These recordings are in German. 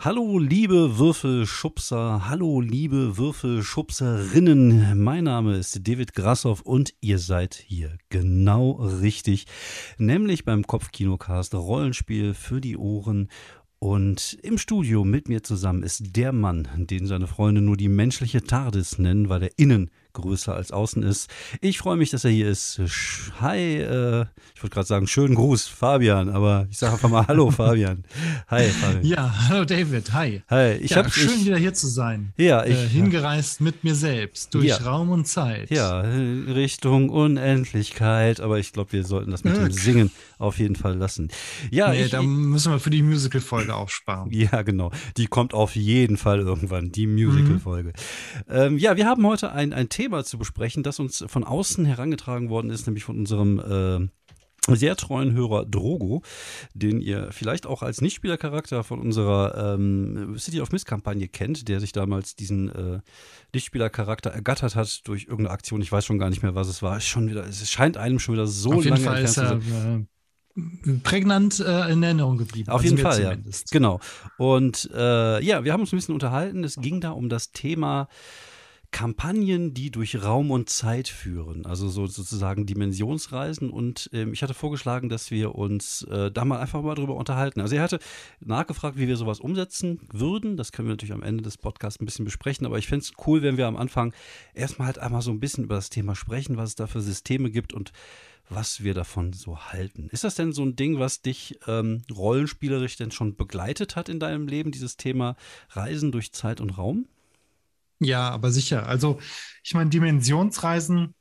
Hallo liebe Würfelschubser, hallo liebe Würfelschubserinnen. Mein Name ist David Grassoff und ihr seid hier genau richtig, nämlich beim Kopfkinocast Rollenspiel für die Ohren. Und im Studio mit mir zusammen ist der Mann, den seine Freunde nur die menschliche TARDIS nennen, weil er innen größer als außen ist. Ich freue mich, dass er hier ist. Hi, äh, ich wollte gerade sagen, schönen Gruß, Fabian, aber ich sage einfach mal Hallo, Fabian. Hi, Fabian. Ja, hallo David, hi. Hi, ich ja, hab, schön ich, wieder hier zu sein. Ja, ich. Äh, hingereist mit mir selbst durch Ja. Raum und Zeit. Ja, Richtung Unendlichkeit, aber ich glaube, wir sollten das mit dem Ja. Singen auf jeden Fall lassen. Ja, nee, ich, da müssen wir für die Musical-Folge aufsparen. Ja, genau. Die kommt auf jeden Fall irgendwann, die Musical-Folge. Ähm, ja, wir haben heute ein, ein Thema zu besprechen, das uns von außen herangetragen worden ist, nämlich von unserem äh, sehr treuen Hörer Drogo, den ihr vielleicht auch als Nichtspielercharakter von unserer ähm, City of Mist-Kampagne kennt, der sich damals diesen äh, Nichtspielercharakter ergattert hat durch irgendeine Aktion. Ich weiß schon gar nicht mehr, was es war. Schon wieder, es scheint einem schon wieder so Auf lange entfernt zu sein. Prägnant äh, in Erinnerung geblieben. Auf Also jeden Fall, ja. zumindest. Genau. Und äh, ja, wir haben uns ein bisschen unterhalten. Es ging da um das Thema Kampagnen, die durch Raum und Zeit führen, also so sozusagen Dimensionsreisen. Und ähm, ich hatte vorgeschlagen, dass wir uns äh, da mal einfach mal drüber unterhalten. Also er hatte nachgefragt, wie wir sowas umsetzen würden. Das können wir natürlich am Ende des Podcasts ein bisschen besprechen. Aber ich fände es cool, wenn wir am Anfang erstmal halt einmal so ein bisschen über das Thema sprechen, was es da für Systeme gibt und was wir davon so halten. Ist das denn so ein Ding, was dich ähm, rollenspielerisch denn schon begleitet hat in deinem Leben, dieses Thema Reisen durch Zeit und Raum? Ja, aber sicher. Also, ich meine, Dimensionsreisen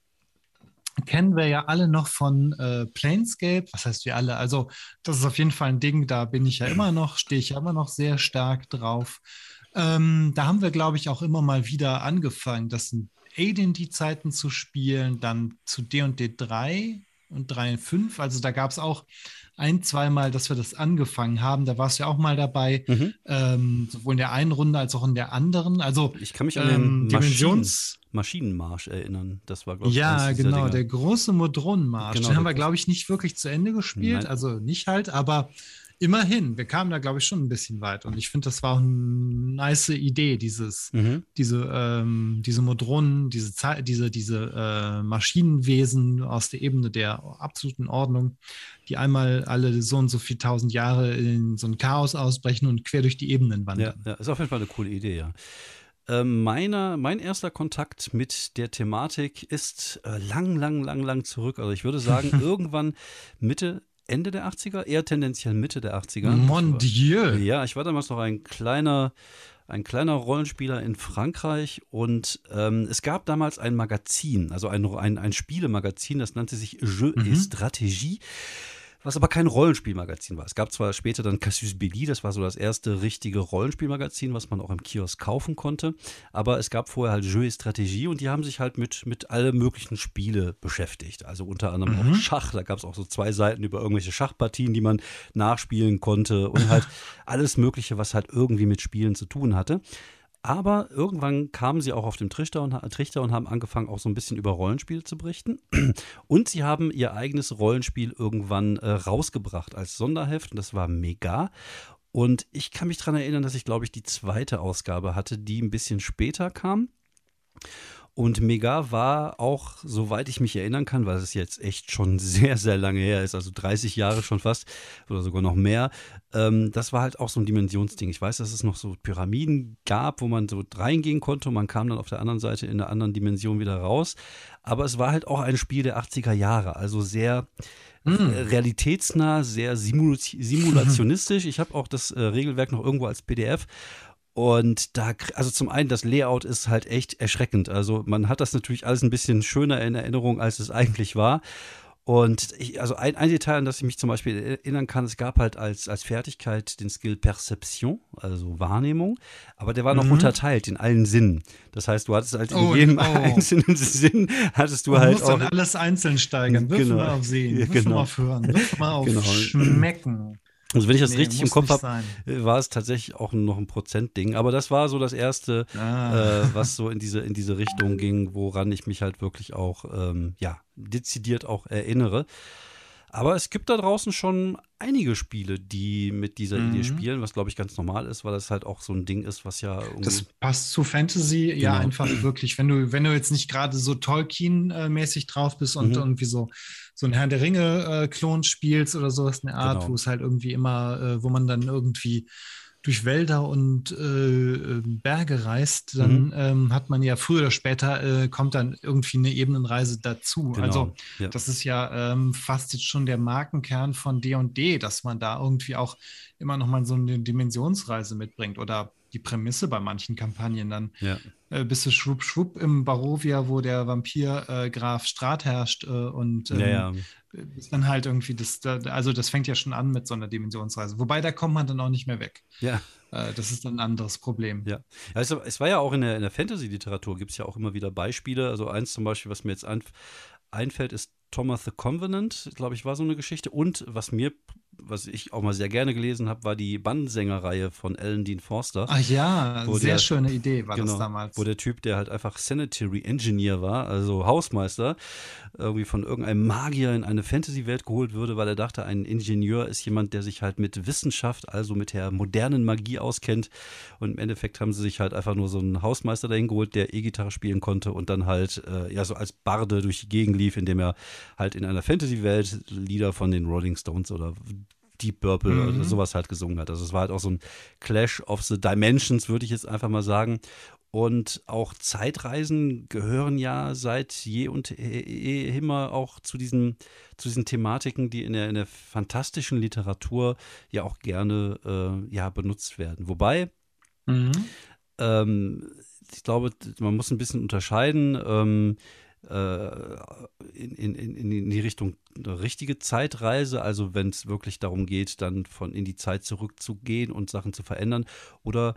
kennen wir ja alle noch von äh, Planescape. Was heißt wir alle? Also, das ist auf jeden Fall ein Ding, da bin ich ja immer noch, stehe ich ja immer noch sehr stark drauf. Ähm, da haben wir, glaube ich, auch immer mal wieder angefangen, das in AD&D-Zeiten zu spielen, dann zu D&D 3 und 3 und 5. Also da gab es auch ein, zweimal, dass wir das angefangen haben. Da warst du ja auch mal dabei, Mhm. ähm, sowohl in der einen Runde als auch in der anderen. Also Ich kann mich an ähm, den Maschinen, Dimensions... Maschinenmarsch erinnern. Das war, glaube ich, Ja, genau, der große Modronenmarsch. Genau, Den haben wir, glaube ich, nicht wirklich zu Ende gespielt. Nein. Also nicht halt, aber immerhin, wir kamen da, glaube ich, schon ein bisschen weit. Und ich finde, das war auch eine nice Idee, dieses, Mhm. diese, ähm, diese Modronen, diese, diese, diese äh, Maschinenwesen aus der Ebene der absoluten Ordnung, die einmal alle so und so viel tausend Jahre in so ein Chaos ausbrechen und quer durch die Ebenen Ja, wandern. ja, ist auf jeden Fall eine coole Idee, ja. Meiner, mein erster Kontakt mit der Thematik ist äh, lang, lang, lang, lang zurück. Also ich würde sagen, irgendwann Mitte, Ende der 80er, eher tendenziell Mitte der 80er. Mon Dieu! Ja, ich war damals noch ein kleiner, ein kleiner Rollenspieler in Frankreich und ähm, es gab damals ein Magazin, also ein, ein, ein Spielemagazin, das nannte sich Jeux Mhm. et Stratégie. Was aber kein Rollenspielmagazin war. Es gab zwar später dann Cassius Belli, das war so das erste richtige Rollenspielmagazin, was man auch im Kiosk kaufen konnte. Aber es gab vorher halt Jeux et Stratégie und die haben sich halt mit, mit alle möglichen Spiele beschäftigt. Also unter anderem Mhm. auch Schach. Da gab es auch so zwei Seiten über irgendwelche Schachpartien, die man nachspielen konnte und halt alles Mögliche, was halt irgendwie mit Spielen zu tun hatte. Aber irgendwann kamen sie auch auf den Trichter und, Trichter und haben angefangen, auch so ein bisschen über Rollenspiele zu berichten. Und sie haben ihr eigenes Rollenspiel irgendwann äh, rausgebracht als Sonderheft und das war mega. Und ich kann mich daran erinnern, dass ich, glaube ich, die zweite Ausgabe hatte, die ein bisschen später kam. Und Mega war auch, soweit ich mich erinnern kann, weil es jetzt echt schon sehr, sehr lange her ist, also 30 Jahre schon fast oder sogar noch mehr, ähm, das war halt auch so ein Dimensionsding. Ich weiß, dass es noch so Pyramiden gab, wo man so reingehen konnte und man kam dann auf der anderen Seite in einer anderen Dimension wieder raus. Aber es war halt auch ein Spiel der 80er Jahre, also sehr äh, realitätsnah, sehr simul simulationistisch. Ich habe auch das äh, Regelwerk noch irgendwo als PDF. Und da, also zum einen, das Layout ist halt echt erschreckend. Also man hat das natürlich alles ein bisschen schöner in Erinnerung, als es eigentlich war. Und ich, also ein, ein Detail, an das ich mich zum Beispiel erinnern kann, es gab halt als, als Fertigkeit den Skill Perception, also Wahrnehmung, aber der war noch Mhm. unterteilt in allen Sinnen. Das heißt, du hattest halt in Oh, jedem oh. einzelnen Sinn, hattest du Du halt musst auch. dann alles einzeln steigern. Wirf Genau. mal auf Sehen, wirf genau. mal auf Hören, wirf mal auf Genau. Schmecken. Also wenn ich das Nee, richtig im Kopf habe, sein. war es tatsächlich auch noch ein Prozentding. Aber das war so das erste, Ah. äh, was so in diese, in diese Richtung ging, woran ich mich halt wirklich auch, ähm, ja, dezidiert auch erinnere. Aber es gibt da draußen schon einige Spiele, die mit dieser mhm. Idee spielen, was glaube ich ganz normal ist, weil das halt auch so ein Ding ist, was ja. Das passt zu Fantasy genau. ja einfach wirklich, wenn du, wenn du jetzt nicht gerade so Tolkien-mäßig drauf bist und mhm. irgendwie so, so ein Herrn der Ringe-Klon spielst oder sowas, eine Art, genau. wo es halt irgendwie immer, äh, wo man dann irgendwie durch Wälder und äh, ähm, Berge reist, dann mhm. ähm, hat man ja früher oder später äh, kommt dann irgendwie eine Ebenenreise dazu. Genau. Also ja. das ist ja ähm, fast jetzt schon der Markenkern von D&D, dass man da irgendwie auch immer noch mal so eine Dimensionsreise mitbringt oder die Prämisse bei manchen Kampagnen. Dann ja. äh, bist du schwupp, schwupp im Barovia, wo der Vampir äh, Graf Strat herrscht äh, und ähm, ja, ja. ist dann halt irgendwie das, da, also das fängt ja schon an mit so einer Dimensionsreise. Wobei da kommt man dann auch nicht mehr weg. Ja. Äh, das ist dann ein anderes Problem. Ja. Also, es war ja auch in der, in der Fantasy-Literatur, gibt es ja auch immer wieder Beispiele. Also eins zum Beispiel, was mir jetzt ein, einfällt, ist Thomas the Covenant, glaube ich, war so eine Geschichte. Und was mir was ich auch mal sehr gerne gelesen habe, war die Bandensängerreihe von Alan Dean Forster. Ach ja, sehr der, schöne Idee war genau, das damals. Wo der Typ, der halt einfach Sanitary Engineer war, also Hausmeister, irgendwie von irgendeinem Magier in eine Fantasy-Welt geholt würde, weil er dachte, ein Ingenieur ist jemand, der sich halt mit Wissenschaft, also mit der modernen Magie auskennt. Und im Endeffekt haben sie sich halt einfach nur so einen Hausmeister dahin geholt, der E-Gitarre spielen konnte und dann halt äh, ja so als Barde durch die Gegend lief, indem er halt in einer Fantasy-Welt Lieder von den Rolling Stones oder Deep Purple mhm. oder sowas halt gesungen hat. Also es war halt auch so ein Clash of the Dimensions, würde ich jetzt einfach mal sagen. Und auch Zeitreisen gehören ja seit je und immer auch zu diesen, zu diesen Thematiken, die in der, in der fantastischen Literatur ja auch gerne äh, ja, benutzt werden. Wobei, mhm. ähm, ich glaube, man muss ein bisschen unterscheiden. Ähm, äh, in, in, in die Richtung eine richtige Zeitreise, also wenn es wirklich darum geht, dann von in die Zeit zurückzugehen und Sachen zu verändern, oder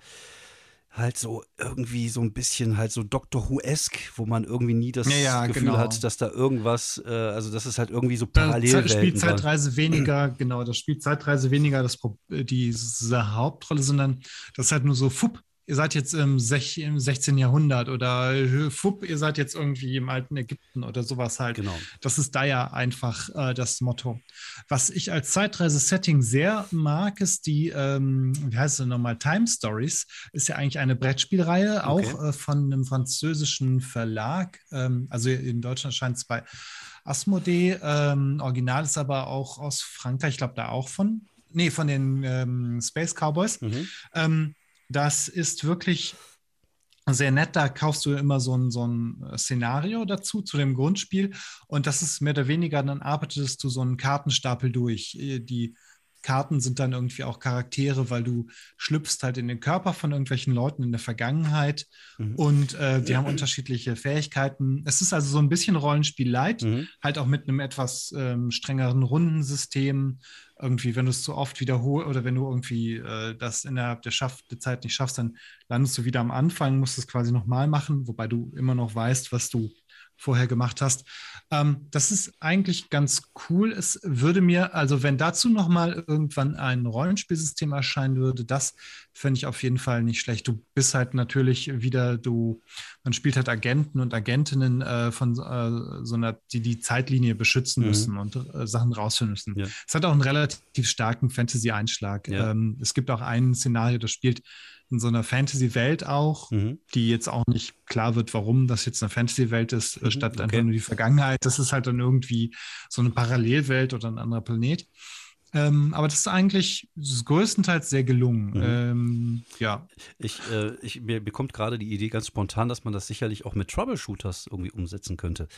halt so irgendwie so ein bisschen halt so Doctor Who-esque, wo man irgendwie nie das ja, ja, Gefühl genau. hat, dass da irgendwas, äh, also das ist halt irgendwie so parallel. Das spielt Zeitreise weniger, genau, das spielt Zeitreise weniger das, diese Hauptrolle, sondern das ist halt nur so, fupp, ihr seid jetzt im, 16. Jahrhundert oder Fupp, ihr seid jetzt irgendwie im alten Ägypten oder sowas halt. Genau. Das ist da ja einfach äh, das Motto. Was ich als Zeitreise-Setting sehr mag, ist die, ähm, wie heißt es nochmal, Time Stories. Ist ja eigentlich eine Brettspielreihe, okay. auch äh, von einem französischen Verlag. Ähm, also in Deutschland scheint es bei Asmodee. Ähm, Original ist aber auch aus Frankreich, ich glaube da auch von. Nee, von den ähm, Space Cowboys. Mhm. Ähm, das ist wirklich sehr nett. Da kaufst du immer so ein, so ein Szenario dazu, zu dem Grundspiel. Und das ist mehr oder weniger, dann arbeitest du so einen Kartenstapel durch. Die Karten sind dann irgendwie auch Charaktere, weil du schlüpfst halt in den Körper von irgendwelchen Leuten in der Vergangenheit mhm. und äh, die haben unterschiedliche Fähigkeiten. Es ist also so ein bisschen Rollenspiel-Light, mhm. halt auch mit einem etwas ähm, strengeren Rundensystem irgendwie, wenn du es zu oft wiederholst oder wenn du irgendwie äh, das innerhalb der, Schaff der Zeit nicht schaffst, dann landest du wieder am Anfang, musst es quasi nochmal machen, wobei du immer noch weißt, was du vorher gemacht hast. Ähm, das ist eigentlich ganz cool. Es würde mir, also wenn dazu nochmal irgendwann ein Rollenspielsystem erscheinen würde, das fände ich auf jeden Fall nicht schlecht. Du bist halt natürlich wieder, du, man spielt halt Agenten und Agentinnen äh, von äh, so einer, die die Zeitlinie beschützen mhm. müssen und äh, Sachen rausfinden müssen. Ja. Es hat auch einen relativ starken Fantasy-Einschlag. Ja. Ähm, es gibt auch ein Szenario, das spielt in so einer Fantasy-Welt auch, mhm. die jetzt auch nicht klar wird, warum das jetzt eine Fantasy-Welt ist, äh, mhm, statt okay. einfach nur die Vergangenheit. Das ist halt dann irgendwie so eine Parallelwelt oder ein anderer Planet. Ähm, aber das ist eigentlich das ist größtenteils sehr gelungen. Mhm. Ähm, ja. Ich, äh, ich, mir bekommt gerade die Idee ganz spontan, dass man das sicherlich auch mit Troubleshooters irgendwie umsetzen könnte.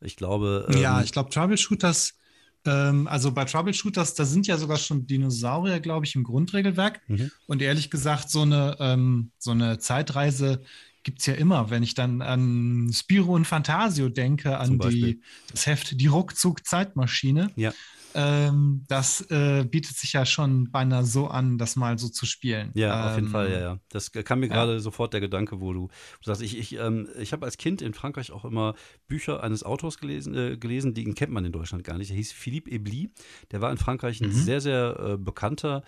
Ich glaube. Ähm, ja, ich glaube, Troubleshooters also bei Troubleshooters, da sind ja sogar schon Dinosaurier, glaube ich, im Grundregelwerk. Mhm. Und ehrlich gesagt, so eine, ähm, so eine Zeitreise gibt es ja immer. Wenn ich dann an Spiro und Fantasio denke, an die, das Heft Die Ruckzug-Zeitmaschine. Ja ähm, das äh, bietet sich ja schon beinahe so an, das mal so zu spielen. Ja, ähm, auf jeden ähm, Fall, ja, ja. Das kam mir gerade sofort der Gedanke, wo du, du sagst, ich, ich, ähm, ich habe als Kind in Frankreich auch immer Bücher eines Autors gelesen, äh, gelesen, den kennt man in Deutschland gar nicht. Der hieß Philippe Ebli. Der war in Frankreich ein mhm. sehr, sehr äh, bekannter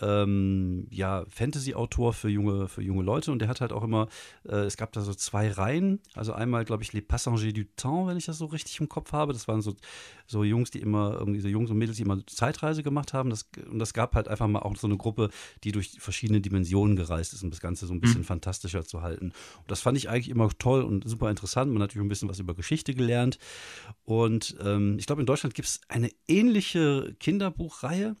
ähm, ja, Fantasy-Autor für junge, für junge Leute und der hat halt auch immer, äh, es gab da so zwei Reihen, also einmal, glaube ich, Les Passagers du Temps, wenn ich das so richtig im Kopf habe. Das waren so, so Jungs, die immer, irgendwie so Jungs und Mädels, die immer Zeitreise gemacht haben. Das, und das gab halt einfach mal auch so eine Gruppe, die durch verschiedene Dimensionen gereist ist, um das Ganze so ein bisschen mhm. fantastischer zu halten. Und das fand ich eigentlich immer toll und super interessant. Man hat natürlich ein bisschen was über Geschichte gelernt. Und ähm, ich glaube, in Deutschland gibt es eine ähnliche Kinderbuchreihe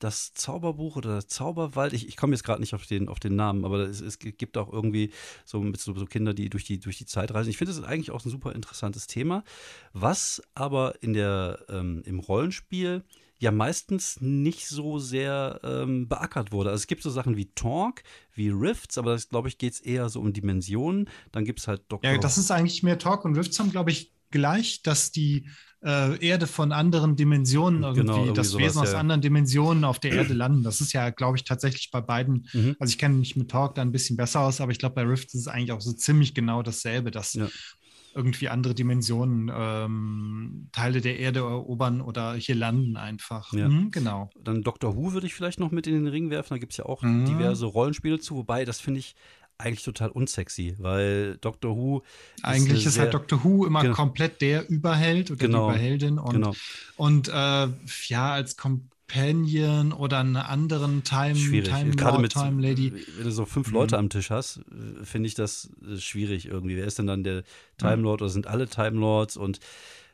das Zauberbuch oder das Zauberwald, ich, ich komme jetzt gerade nicht auf den, auf den Namen, aber es, es gibt auch irgendwie so, so, so, Kinder, die durch die, durch die Zeit reisen. Ich finde, das ist eigentlich auch ein super interessantes Thema, was aber in der, ähm, im Rollenspiel ja meistens nicht so sehr ähm, beackert wurde. Also es gibt so Sachen wie Talk, wie Rifts, aber das, glaube ich, geht es eher so um Dimensionen. Dann gibt es halt Dr. Ja, das ist eigentlich mehr Talk und Rifts haben, glaube ich, gleich, dass die äh, Erde von anderen Dimensionen irgendwie, genau, irgendwie das sowas, Wesen aus ja. anderen Dimensionen auf der Erde landen. Das ist ja, glaube ich, tatsächlich bei beiden. Mhm. Also ich kenne mich mit Talk da ein bisschen besser aus, aber ich glaube, bei Rift ist es eigentlich auch so ziemlich genau dasselbe, dass ja. irgendwie andere Dimensionen ähm, Teile der Erde erobern oder hier landen einfach. Ja. Mhm, genau. Dann Doctor Who würde ich vielleicht noch mit in den Ring werfen. Da gibt es ja auch mhm. diverse Rollenspiele zu, wobei das finde ich eigentlich total unsexy, weil Doctor Who. Eigentlich ist, halt Doctor Who immer genau. komplett der Überheld oder genau. die Überheldin und, genau. und äh, ja, als Companion oder einen anderen Time, schwierig. Time, Gerade Lord, mit, Time Lady. Wenn du so fünf mhm. Leute am Tisch hast, äh, finde ich das äh, schwierig irgendwie. Wer ist denn dann der Time mhm. Lord oder sind alle Time Lords und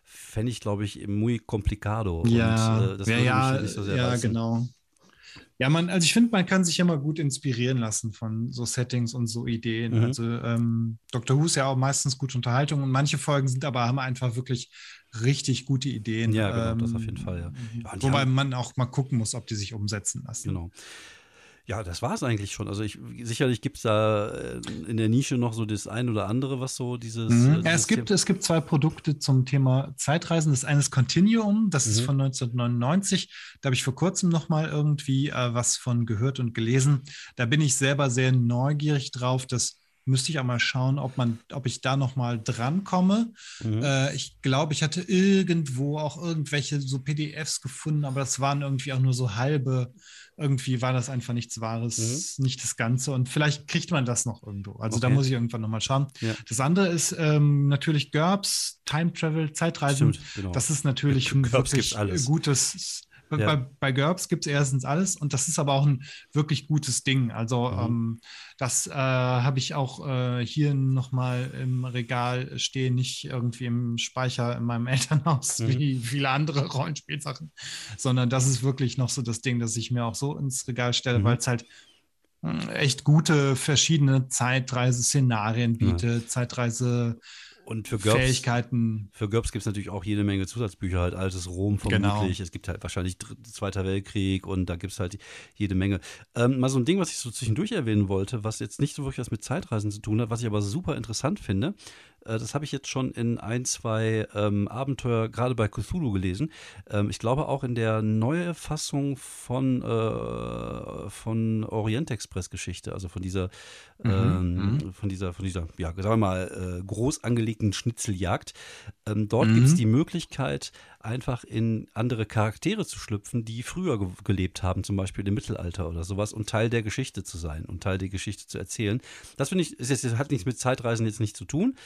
fände ich, glaube ich, muy complicado. Ja, und, äh, das ja, ja, so ja genau. Ja, man, also ich finde, man kann sich immer gut inspirieren lassen von so Settings und so Ideen. Mhm. Also ähm, Dr. Who ist ja auch meistens gute Unterhaltung und manche Folgen sind aber haben einfach wirklich richtig gute Ideen. Ja, genau, ähm, das auf jeden Fall, ja. ja wobei haben, man auch mal gucken muss, ob die sich umsetzen lassen. Genau. Ja, das war es eigentlich schon. Also ich, sicherlich gibt es da äh, in der Nische noch so das ein oder andere, was so dieses. Mhm. Äh, ja, es gibt, es gibt zwei Produkte zum Thema Zeitreisen. Das eine ist Continuum, das mhm. ist von 1999. Da habe ich vor kurzem noch mal irgendwie äh, was von gehört und gelesen. Da bin ich selber sehr neugierig drauf. Das müsste ich auch mal schauen, ob man, ob ich da noch mal drankomme. Mhm. Äh, ich glaube, ich hatte irgendwo auch irgendwelche so PDFs gefunden, aber das waren irgendwie auch nur so halbe irgendwie war das einfach nichts Wahres, mhm. nicht das Ganze. Und vielleicht kriegt man das noch irgendwo. Also okay. da muss ich irgendwann nochmal schauen. Ja. Das andere ist ähm, natürlich GURPS, Time Travel, Zeitreisen. Stimmt, genau. Das ist natürlich ein wirklich gutes ja. Bei, bei GURPS gibt es erstens alles und das ist aber auch ein wirklich gutes Ding. Also mhm. ähm, das äh, habe ich auch äh, hier nochmal im Regal stehen, nicht irgendwie im Speicher in meinem Elternhaus mhm. wie viele andere Rollenspielsachen, sondern das ist wirklich noch so das Ding, das ich mir auch so ins Regal stelle, mhm. weil es halt hm, echt gute verschiedene Zeitreise-Szenarien bietet, ja. Zeitreise- und für GURPS, Fähigkeiten. Für GURPS gibt es natürlich auch jede Menge Zusatzbücher, halt altes Rom vermutlich. Genau. Es gibt halt wahrscheinlich Zweiter Weltkrieg und da gibt es halt jede Menge. Ähm, mal so ein Ding, was ich so zwischendurch erwähnen wollte, was jetzt nicht so wirklich was mit Zeitreisen zu tun hat, was ich aber super interessant finde. Äh, das habe ich jetzt schon in ein, zwei ähm, Abenteuer, gerade bei Cthulhu gelesen. Ähm, ich glaube auch in der neuen Fassung von, äh, von Orient Express Geschichte, also von dieser, mhm, ähm, mhm. von dieser, von dieser, ja, sagen wir mal, äh, groß angelegten Schnitzeljagd. Ähm, dort mhm. gibt es die Möglichkeit, einfach in andere Charaktere zu schlüpfen, die früher ge gelebt haben, zum Beispiel im Mittelalter oder sowas, und Teil der Geschichte zu sein und Teil der Geschichte zu erzählen. Das finde ich, ist jetzt, hat nichts mit Zeitreisen jetzt nicht zu tun.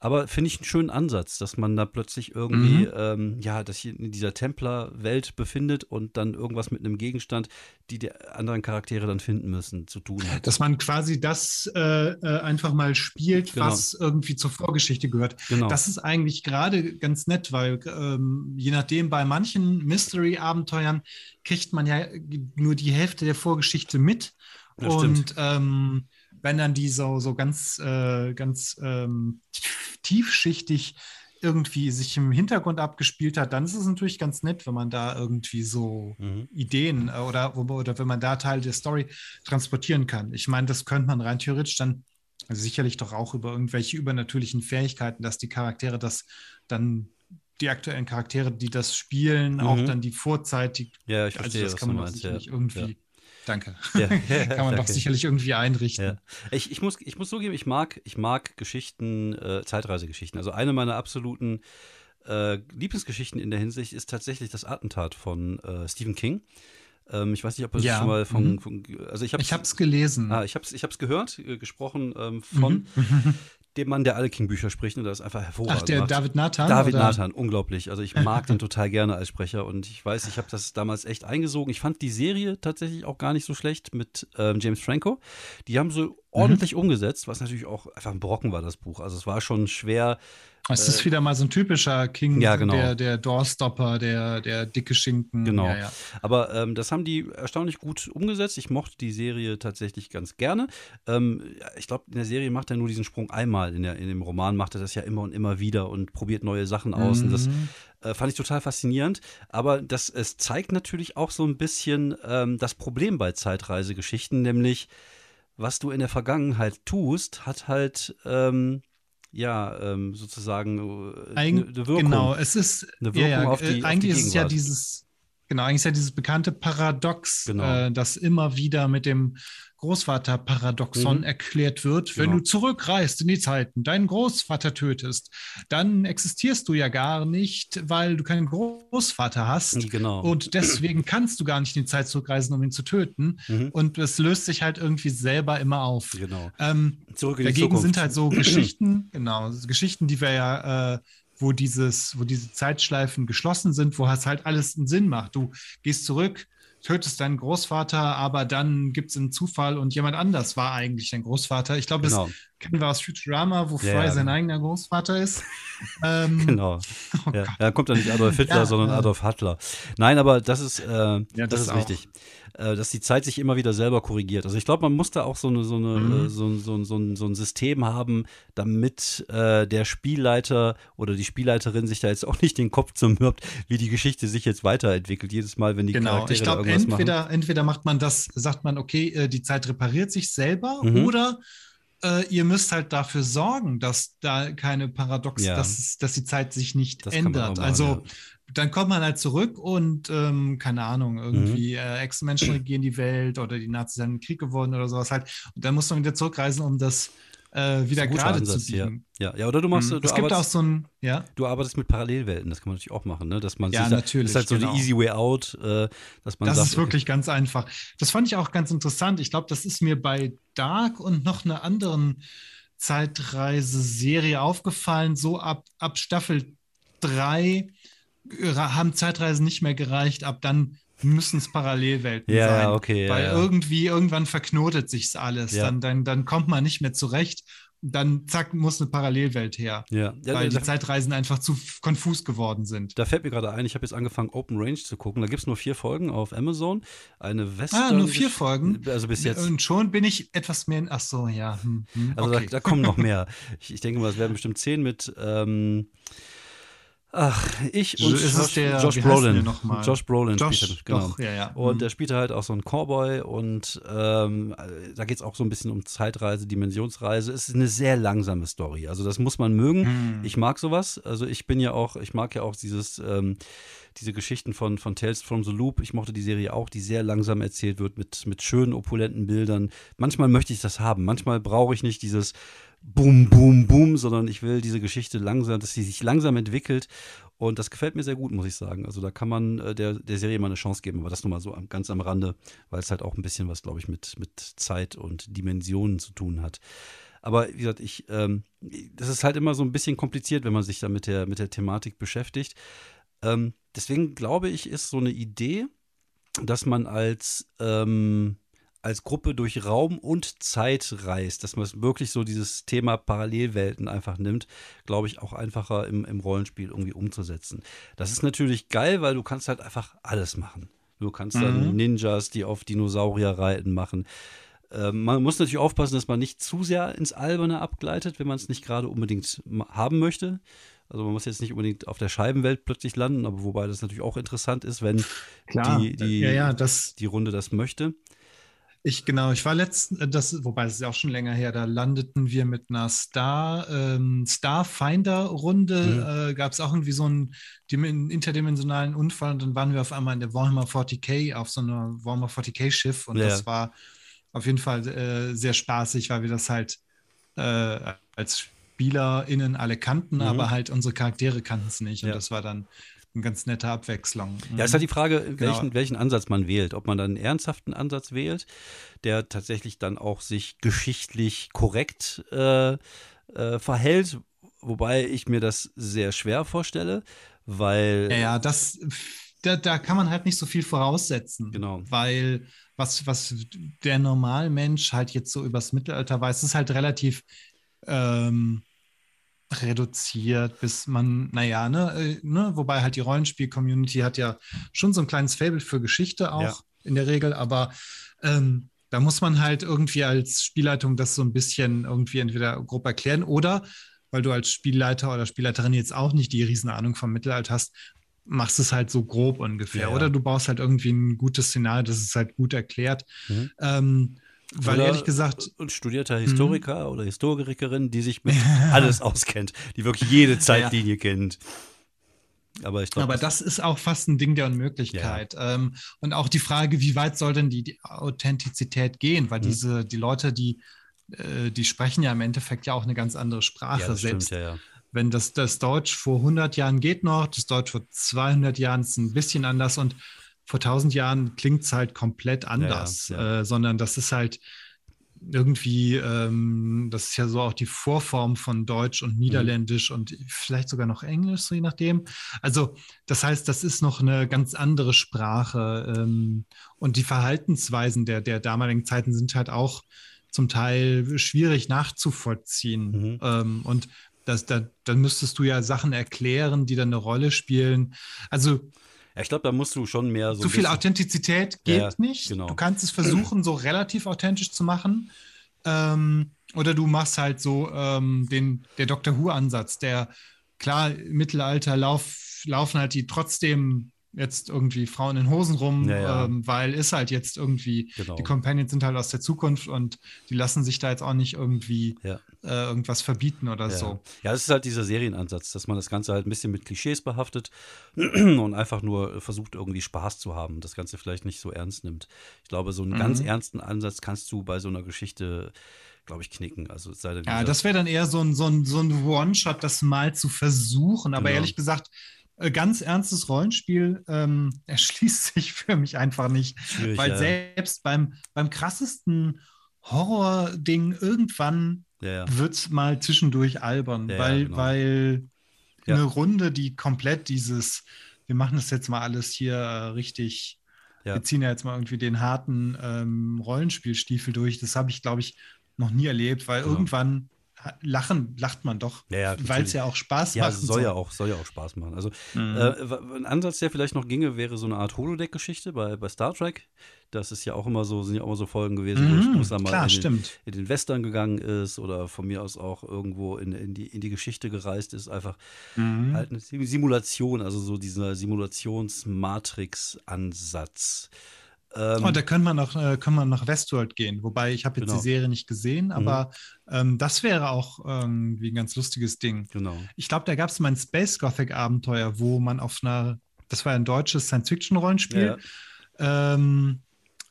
Aber finde ich einen schönen Ansatz, dass man da plötzlich irgendwie, mhm. ähm, ja, dass sich in dieser Templer-Welt befindet und dann irgendwas mit einem Gegenstand, die die anderen Charaktere dann finden müssen, zu tun hat. Dass man quasi das äh, äh, einfach mal spielt, genau. was irgendwie zur Vorgeschichte gehört. Genau. Das ist eigentlich gerade ganz nett, weil ähm, je nachdem, bei manchen Mystery-Abenteuern kriegt man ja nur die Hälfte der Vorgeschichte mit. Ja, und ähm, wenn dann die so, so ganz, äh, ganz ähm, tiefschichtig irgendwie sich im Hintergrund abgespielt hat, dann ist es natürlich ganz nett, wenn man da irgendwie so mhm. Ideen äh, oder, oder wenn man da Teil der Story transportieren kann. Ich meine, das könnte man rein theoretisch dann also sicherlich doch auch über irgendwelche übernatürlichen Fähigkeiten, dass die Charaktere das dann die aktuellen Charaktere, die das spielen, mhm. auch dann die Vorzeit, die, ja, ich verstehe, also das kann man meinst, sicherlich ja. irgendwie ja. Danke. Ja, Kann man doch sicherlich irgendwie einrichten. Ja. Ich, ich, muss, ich muss zugeben, ich mag, ich mag Geschichten, äh, Zeitreisegeschichten. Also eine meiner absoluten äh, Lieblingsgeschichten in der Hinsicht ist tatsächlich das Attentat von äh, Stephen King. Ähm, ich weiß nicht, ob es Ja. schon mal von, Mhm. von also ich habe Ich habe es gelesen. Ah, ich habe es ich gehört, äh, gesprochen ähm, von Mhm. Dem Mann, der alle King-Bücher spricht und das ist einfach hervorragend. Ach, der macht. David Nathan? David oder? Nathan, unglaublich. Also ich mag den total gerne als Sprecher und ich weiß, ich habe das damals echt eingesogen. Ich fand die Serie tatsächlich auch gar nicht so schlecht mit ähm, James Franco. Die haben so ordentlich umgesetzt, was natürlich auch einfach ein Brocken war, das Buch. Also es war schon schwer. Es ist wieder mal so ein typischer King, Ja, genau. der, der Doorstopper, der, der dicke Schinken. Genau. Ja, ja. Aber ähm, das haben die erstaunlich gut umgesetzt. Ich mochte die Serie tatsächlich ganz gerne. Ähm, ich glaube, in der Serie macht er nur diesen Sprung einmal. In, der, in dem Roman macht er das ja immer und immer wieder und probiert neue Sachen aus. Und das Mhm. äh, fand ich total faszinierend. Aber das, es zeigt natürlich auch so ein bisschen ähm, das Problem bei Zeitreisegeschichten, nämlich was du in der Vergangenheit tust, hat halt ähm, ja ähm, sozusagen äh, Eig eine Wirkung. Genau, es ist Eine ja, ja, Wirkung auf die- äh, auf die eigentlich ist es ja dieses, genau, eigentlich ist ja dieses bekannte Paradox, Genau. äh, das immer wieder mit dem Großvater-Paradoxon Mhm. erklärt wird. Wenn Genau. du zurückreist in die Zeiten, deinen Großvater tötest, dann existierst du ja gar nicht, weil du keinen Großvater hast. Genau. Und deswegen kannst du gar nicht in die Zeit zurückreisen, um ihn zu töten. Mhm. Und es löst sich halt irgendwie selber immer auf. Genau. Ähm, Zurück in die Dagegen Zukunft. sind halt so Geschichten, genau, Geschichten, die wir ja, äh, wo dieses, wo diese Zeitschleifen geschlossen sind, wo es halt alles einen Sinn macht. Du gehst zurück, tötest deinen Großvater, aber dann gibt es einen Zufall und jemand anders war eigentlich dein Großvater. Ich glaube, Genau. das kennen wir aus Futurama, wo Ja, Fry ja, sein genau. eigener Großvater ist. Ähm, Genau. Oh ja. Da kommt dann nicht Adolf Hitler, Ja, sondern äh. Adolf Hitler. Nein, aber das ist, äh, das, das ist auch. wichtig. Äh, dass die Zeit sich immer wieder selber korrigiert. Also ich glaube, man muss da auch so, eine, so, eine, Mhm. äh, so, so, so, ein, so ein System haben, damit äh, der Spielleiter oder die Spielleiterin sich da jetzt auch nicht den Kopf zermürbt, wie die Geschichte sich jetzt weiterentwickelt. Jedes Mal, wenn die Genau, Charaktere ich da glaube, irgendwas entweder, entweder macht man das, sagt man, okay, äh, die Zeit repariert sich selber Mhm. oder äh, ihr müsst halt dafür sorgen, dass da keine Paradox, Ja. dass, dass die Zeit sich nicht Das ändert. machen, also ja. dann kommt man halt zurück und ähm, keine Ahnung, irgendwie Mhm. äh, Ex-Menschen regieren die Welt oder die Nazis sind in den Krieg geworden oder sowas halt. Und dann muss man wieder zurückreisen, um das äh, wieder gerade zu Ansatz, ja. biegen. Ja, ja, oder du machst, Mhm. du es gibt auch arbeitest, so ein, ja. du arbeitest mit Parallelwelten, das kann man natürlich auch machen, ne? Dass man Ja, sich natürlich, Das ist halt so genau. die easy way out, äh, dass man Das sagt, ist wirklich ganz einfach. Das fand ich auch ganz interessant. Ich glaube, das ist mir bei Dark und noch einer anderen Zeitreise-Serie aufgefallen. So ab, ab Staffel 3 haben Zeitreisen nicht mehr gereicht. Ab dann müssen es Parallelwelten Ja, sein. ja, okay, Weil ja. irgendwie, irgendwann verknotet sich's alles. Dann, dann, dann kommt man nicht mehr zurecht. Dann zack, muss eine Parallelwelt her. ja, weil die Zeitreisen einfach zu konfus geworden sind. Da fällt mir gerade ein, ich habe jetzt angefangen, Open Range zu gucken. Da gibt es nur vier Folgen auf Amazon. Eine Western. Ah, nur vier Folgen? Also bis jetzt. Und schon bin ich etwas mehr in. Ach so, ja. Hm, hm, Also okay. da, da kommen noch mehr. Ich, ich denke mal, es werden bestimmt zehn mit. Ähm, ach, ich und Ist Josh, der- Josh Brolin. Josh Brolin Josh, spielt er, genau. doch, ja, ja. Und Mhm. der spielt halt auch so einen Cowboy und ähm, da geht es auch so ein bisschen um Zeitreise, Dimensionsreise. Es ist eine sehr langsame Story. Also das muss man mögen. Hm. Ich mag sowas. Also ich bin ja auch, ich mag ja auch dieses, ähm, diese Geschichten von, von Tales from the Loop. Ich mochte die Serie auch, die sehr langsam erzählt wird mit, mit schönen, opulenten Bildern. Manchmal möchte ich das haben. Manchmal brauche ich nicht dieses Boom, Boom, Boom, sondern ich will diese Geschichte langsam, dass sie sich langsam entwickelt. Und das gefällt mir sehr gut, muss ich sagen. Also da kann man äh, der, der Serie mal eine Chance geben, aber das nur mal so ganz am Rande, weil es halt auch ein bisschen was, glaube ich, mit, mit Zeit und Dimensionen zu tun hat. Aber wie gesagt, ich, ähm, das ist halt immer so ein bisschen kompliziert, wenn man sich da mit der, mit der Thematik beschäftigt. Ähm, deswegen glaube ich, ist so eine Idee, dass man als, ähm, als Gruppe durch Raum und Zeit reist, dass man wirklich so dieses Thema Parallelwelten einfach nimmt, glaube ich, auch einfacher im, im Rollenspiel irgendwie umzusetzen. Das ist natürlich geil, weil du kannst halt einfach alles machen. Du kannst dann Mhm. Ninjas, die auf Dinosaurier reiten, machen. Ähm, man muss natürlich aufpassen, dass man nicht zu sehr ins Alberne abgleitet, wenn man es nicht gerade unbedingt haben möchte. Also man muss jetzt nicht unbedingt auf der Scheibenwelt plötzlich landen, aber wobei das natürlich auch interessant ist, wenn Klar. die, die, ja, ja, die Runde das möchte. Ich, genau, ich war letztens, äh, das, wobei es ist ja auch schon länger her, da landeten wir mit einer Star, ähm, Starfinder-Runde, äh, gab es auch irgendwie so einen dimen- interdimensionalen Unfall und dann waren wir auf einmal in der Warhammer 40k, auf so einer Warhammer 40k-Schiff und Ja. das war auf jeden Fall äh, sehr spaßig, weil wir das halt äh, als SpielerInnen alle kannten, Mhm. aber halt unsere Charaktere kannten es nicht und Ja. das war dann eine ganz nette Abwechslung. Ja, ist halt die Frage, Genau. welchen, welchen Ansatz man wählt. Ob man dann einen ernsthaften Ansatz wählt, der tatsächlich dann auch sich geschichtlich korrekt äh, äh, verhält, wobei ich mir das sehr schwer vorstelle, weil Ja, ja, das, da, da kann man halt nicht so viel voraussetzen. Genau. Weil was, was der Normalmensch halt jetzt so übers Mittelalter weiß, ist halt relativ ähm, reduziert, bis man, naja, ne, äh, ne, wobei halt die Rollenspiel-Community hat ja schon so ein kleines Fable für Geschichte auch Ja. in der Regel, aber ähm, da muss man halt irgendwie als Spielleitung das so ein bisschen irgendwie entweder grob erklären oder weil du als Spielleiter oder Spielleiterin jetzt auch nicht die Riesenahnung vom Mittelalter hast, machst es halt so grob ungefähr. Ja, ja. Oder du baust halt irgendwie ein gutes Szenario, das ist halt gut erklärt. Mhm. Ähm, weil Oder- ehrlich gesagt, ein studierter Mhm. Historiker oder Historikerin, die sich mit alles auskennt, die wirklich jede Zeitlinie kennt. Aber ich glaube, aber das ist auch fast ein Ding der Unmöglichkeit. Ähm, und auch die Frage, wie weit soll denn die, die Authentizität gehen? Weil Mhm. diese, die Leute, die, äh, die sprechen ja im Endeffekt ja auch eine ganz andere Sprache. ja, selbst stimmt, ja, ja. wenn das, das Deutsch vor 100 Jahren geht noch, das Deutsch vor 200 Jahren ist ein bisschen anders und vor 1000 Jahren klingt es halt komplett anders, ja. Äh, sondern das ist halt irgendwie, ähm, das ist ja so auch die Vorform von Deutsch und Niederländisch und vielleicht sogar noch Englisch, so je nachdem. Also das heißt, das ist noch eine ganz andere Sprache ähm, und die Verhaltensweisen der, der damaligen Zeiten sind halt auch zum Teil schwierig nachzuvollziehen. Mhm. Ähm, und das, da, dann müsstest du ja Sachen erklären, die dann eine Rolle spielen. Also ja ich glaube, da musst du schon mehr so. zu viel Authentizität geht Ja, nicht. genau. Du kannst es versuchen, so relativ authentisch zu machen. Ähm, oder du machst halt so ähm, den, der Doctor Who-Ansatz, der klar, im Mittelalter lauf, laufen halt die trotzdem jetzt irgendwie Frauen in Hosen rum, Ja, ja. Ähm, weil ist halt jetzt irgendwie, Genau. die Companions sind halt aus der Zukunft und die lassen sich da jetzt auch nicht irgendwie Ja. äh, irgendwas verbieten oder so. ja, es ist halt dieser Serienansatz, dass man das Ganze halt ein bisschen mit Klischees behaftet und einfach nur versucht, irgendwie Spaß zu haben das Ganze vielleicht nicht so ernst nimmt. Ich glaube, so einen Mhm. ganz ernsten Ansatz kannst du bei so einer Geschichte, glaube ich, knicken. Also Ja, das wäre dann eher so ein, so ein, so ein One-Shot, das mal zu versuchen. Aber Genau. ehrlich gesagt, äh, ganz ernstes Rollenspiel ähm, erschließt sich für mich einfach nicht. schwierig, Weil ja. selbst beim, beim krassesten Horror-Ding irgendwann ja, ja. wird es mal zwischendurch albern. Ja, weil, genau. weil eine Runde, die komplett dieses, wir machen das jetzt mal alles hier äh, richtig, wir ziehen ja jetzt mal irgendwie den harten ähm, Rollenspielstiefel durch. Das habe ich, glaube ich, noch nie erlebt, weil Genau. irgendwann lachen, lacht man doch, Ja, ja, weil es ja auch Spaß Ja, macht. und soll so. ja auch, soll ja auch Spaß machen. Also Mhm. äh, ein Ansatz, der vielleicht noch ginge, wäre so eine Art Holodeck-Geschichte bei, bei Star Trek. Das ist ja auch immer so, sind ja auch immer so Folgen gewesen, wo Mhm, es da mal klar, in, den, in den Western gegangen ist oder von mir aus auch irgendwo in, in, die, in die Geschichte gereist ist. Einfach Mhm. halt eine Sim- Simulation, also so dieser Simulations-Matrix-Ansatz. Ähm, Oh, da können wir noch, äh, können wir nach Westworld gehen. Wobei ich habe jetzt Genau. die Serie nicht gesehen, aber ähm, das wäre auch irgendwie ein ganz lustiges Ding. genau. Ich glaube, da gab es mal ein Space Gothic Abenteuer, wo man auf einer, das war ein deutsches Science-Fiction-Rollenspiel, ähm,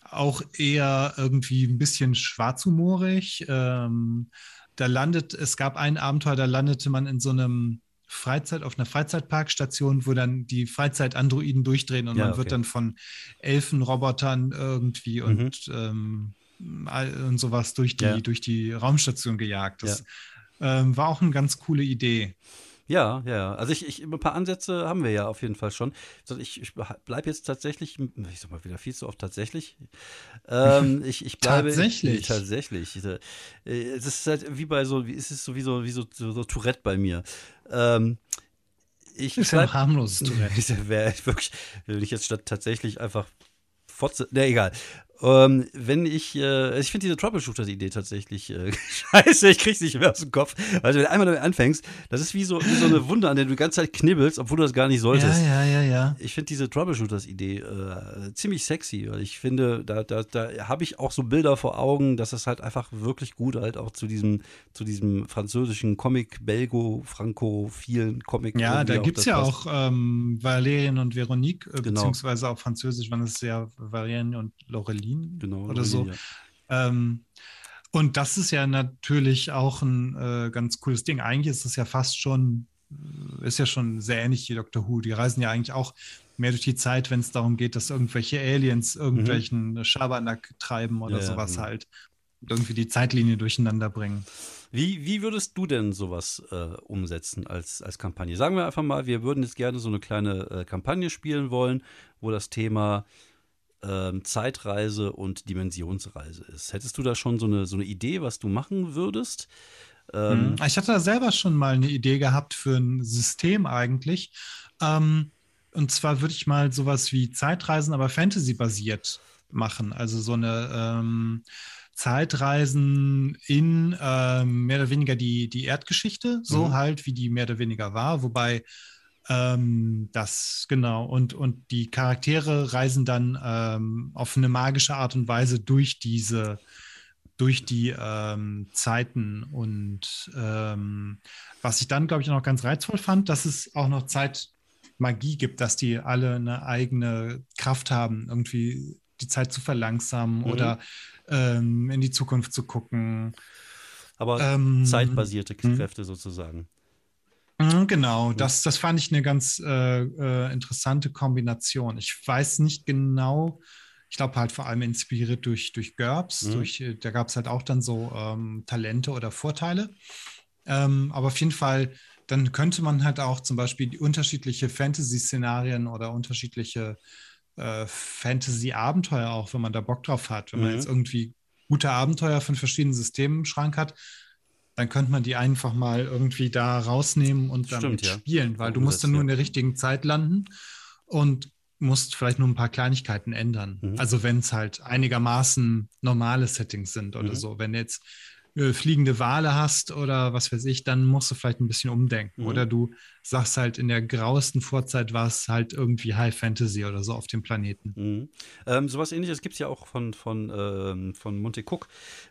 auch eher irgendwie ein bisschen schwarzhumorig. Ähm, da landet, es gab ein Abenteuer, da landete man in so einem Freizeit, auf einer Freizeitparkstation, wo dann die Freizeitandroiden durchdrehen und Ja, man wird okay. dann von Elfenrobotern irgendwie Mhm. und, ähm, und sowas durch die, Ja. durch die Raumstation gejagt. Das ähm, war auch eine ganz coole Idee. Ja, ja, ja. Also ich, ich, ein paar Ansätze haben wir ja auf jeden Fall schon. Also ich, ich bleibe jetzt tatsächlich, ich sag mal wieder viel zu oft tatsächlich. Ähm, ich, ich bleibe Tatsächlich? tatsächlich. Äh, Es ist halt wie bei so, wie ist es so wie so, wie so, so, so Tourette bei mir. Ähm, ich Ist ja bleib- noch harmloses Tourette. Wäre wirklich, wenn ich jetzt statt tatsächlich einfach Fotze, ne, egal. Ähm, wenn ich, äh, ich finde diese Troubleshooter-Idee tatsächlich äh, scheiße, ich krieg's nicht mehr aus dem Kopf. Also wenn du einmal damit anfängst, das ist wie so, wie so eine Wunde, an der du die ganze Zeit knibbelst, obwohl du das gar nicht solltest. Ja, ja, ja, ja. Ich finde diese Troubleshooters-Idee äh, ziemlich sexy, weil ich finde, da, da, da habe ich auch so Bilder vor Augen, dass es halt einfach wirklich gut halt auch zu diesem, zu diesem französischen Comic, Belgo-Franco-vielen Comic. Ja, da gibt es ja passt. auch ähm, Valerian und Veronique, äh, Genau. beziehungsweise auf Französisch, wann es ja Valerian und Laureline genau, oder so. Ja. Ähm, und das ist ja natürlich auch ein äh, ganz cooles Ding. Eigentlich ist es ja fast schon ist ja schon sehr ähnlich wie Doctor Who. Die reisen ja eigentlich auch mehr durch die Zeit, wenn es darum geht, dass irgendwelche Aliens irgendwelchen mhm. Schabernack treiben oder ja, sowas ja. halt. Irgendwie die Zeitlinie durcheinander bringen. Wie, wie würdest du denn sowas äh, umsetzen als, als Kampagne? Sagen wir einfach mal, wir würden jetzt gerne so eine kleine äh, Kampagne spielen wollen, wo das Thema ähm, Zeitreise und Dimensionsreise ist. Hättest du da schon so eine, so eine Idee, was du machen würdest? Ähm, hm, ich hatte da selber schon mal eine Idee gehabt für ein System eigentlich. Ähm, und zwar würde ich mal sowas wie Zeitreisen, aber Fantasy-basiert machen. Also so eine ähm, Zeitreisen in ähm, mehr oder weniger die, die Erdgeschichte, so mhm. halt, wie die mehr oder weniger war. Wobei ähm, das, genau, und, und die Charaktere reisen dann ähm, auf eine magische Art und Weise durch diese, durch die ähm, Zeiten. Und ähm, was ich dann, glaube ich, noch ganz reizvoll fand, dass es auch noch Zeitmagie gibt, dass die alle eine eigene Kraft haben, irgendwie die Zeit zu verlangsamen mhm. oder ähm, in die Zukunft zu gucken. Aber ähm, zeitbasierte hm? Kräfte sozusagen. Mhm, genau, das, das fand ich eine ganz äh, äh, interessante Kombination. Ich weiß nicht genau, ich glaube halt vor allem inspiriert durch, durch GURPS, mhm. durch, äh, da gab es halt auch dann so ähm, Talente oder Vorteile. Ähm, aber auf jeden Fall, dann könnte man halt auch zum Beispiel die unterschiedliche Fantasy-Szenarien oder unterschiedliche äh, Fantasy-Abenteuer auch, wenn man da Bock drauf hat. Wenn mhm. man jetzt irgendwie gute Abenteuer von verschiedenen Systemen im Schrank hat, dann könnte man die einfach mal irgendwie da rausnehmen und damit Stimmt, ja. spielen, weil du musst dann nur in der richtigen Zeit landen und musst vielleicht nur ein paar Kleinigkeiten ändern. Mhm. Also wenn es halt einigermaßen normale Settings sind oder mhm. so. Wenn jetzt äh, fliegende Wale hast oder was weiß ich, dann musst du vielleicht ein bisschen umdenken. Mhm. Oder du sagst halt, in der grauesten Vorzeit war es halt irgendwie High Fantasy oder so auf dem Planeten. Mhm. Ähm, sowas ähnliches gibt es ja auch von, von, ähm, von Monte Cook,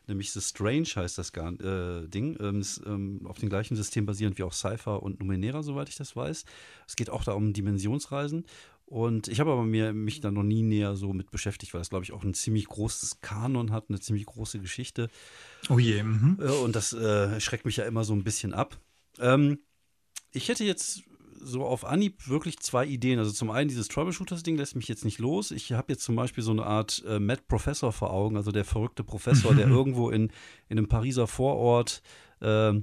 nämlich The Strange heißt das gar, äh, Ding. Ähm, ist, ähm, auf dem gleichen System basierend wie auch Cypher und Numenera, soweit ich das weiß. Es geht auch da um Dimensionsreisen. Und ich habe aber mir, mich da noch nie näher so mit beschäftigt, weil es, glaube ich, auch ein ziemlich großes Kanon hat, eine ziemlich große Geschichte. Oh je. Mhm. Und das äh, schreckt mich ja immer so ein bisschen ab. Ähm, ich hätte jetzt so auf Anhieb wirklich zwei Ideen. Also zum einen dieses Troubleshooters-Ding lässt mich jetzt nicht los. Ich habe jetzt zum Beispiel so eine Art äh, Mad Professor vor Augen, also der verrückte Professor, der irgendwo in, in einem Pariser Vorort äh,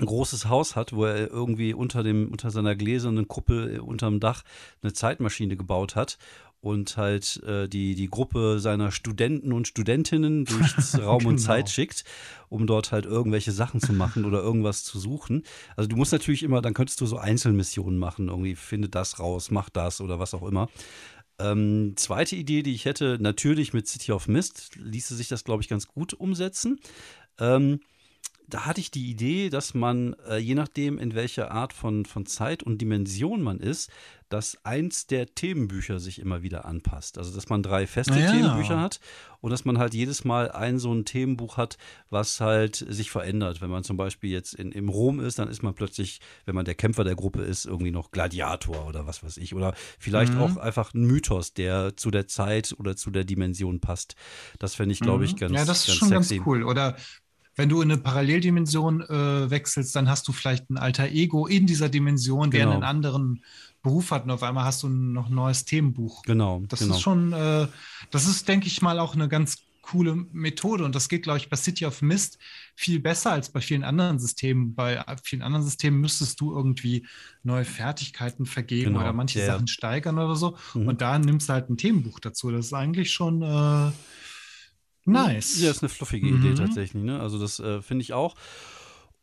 ein großes Haus hat, wo er irgendwie unter, dem, unter seiner gläsernen Kuppel äh, unterm Dach eine Zeitmaschine gebaut hat und halt äh, die, die Gruppe seiner Studenten und Studentinnen durchs Raum genau. und Zeit schickt, um dort halt irgendwelche Sachen zu machen oder irgendwas zu suchen. Also du musst natürlich immer, dann könntest du so Einzelmissionen machen, irgendwie finde das raus, mach das oder was auch immer. Ähm, zweite Idee, die ich hätte, natürlich mit City of Mist ließe sich das, glaube ich, ganz gut umsetzen. Ähm, da hatte ich die Idee, dass man, äh, je nachdem, in welcher Art von, von Zeit und Dimension man ist, dass eins der Themenbücher sich immer wieder anpasst. Also, dass man drei feste ja. Themenbücher hat und dass man halt jedes Mal ein so ein Themenbuch hat, was halt sich verändert. Wenn man zum Beispiel jetzt in, im Rom ist, dann ist man plötzlich, wenn man der Kämpfer der Gruppe ist, irgendwie noch Gladiator oder was weiß ich. Oder vielleicht mhm. auch einfach ein Mythos, der zu der Zeit oder zu der Dimension passt. Das fände ich, glaube ich, ganz mhm. Ja, das ist schon sexy. ganz cool. Oder wenn du in eine Paralleldimension äh, wechselst, dann hast du vielleicht ein alter Ego in dieser Dimension, der genau. einen anderen Beruf hat und auf einmal hast du noch ein neues Themenbuch. Genau. Das genau. ist schon, äh, das ist, denke ich mal, auch eine ganz coole Methode und das geht, glaube ich, bei City of Mist viel besser als bei vielen anderen Systemen. Bei vielen anderen Systemen müsstest du irgendwie neue Fertigkeiten vergeben genau. oder manche yeah. Sachen steigern oder so. Mhm. Und da nimmst du halt ein Themenbuch dazu. Das ist eigentlich schon äh, Nice. Ja, ist eine fluffige mhm. Idee tatsächlich. Ne? Also das äh, finde ich auch.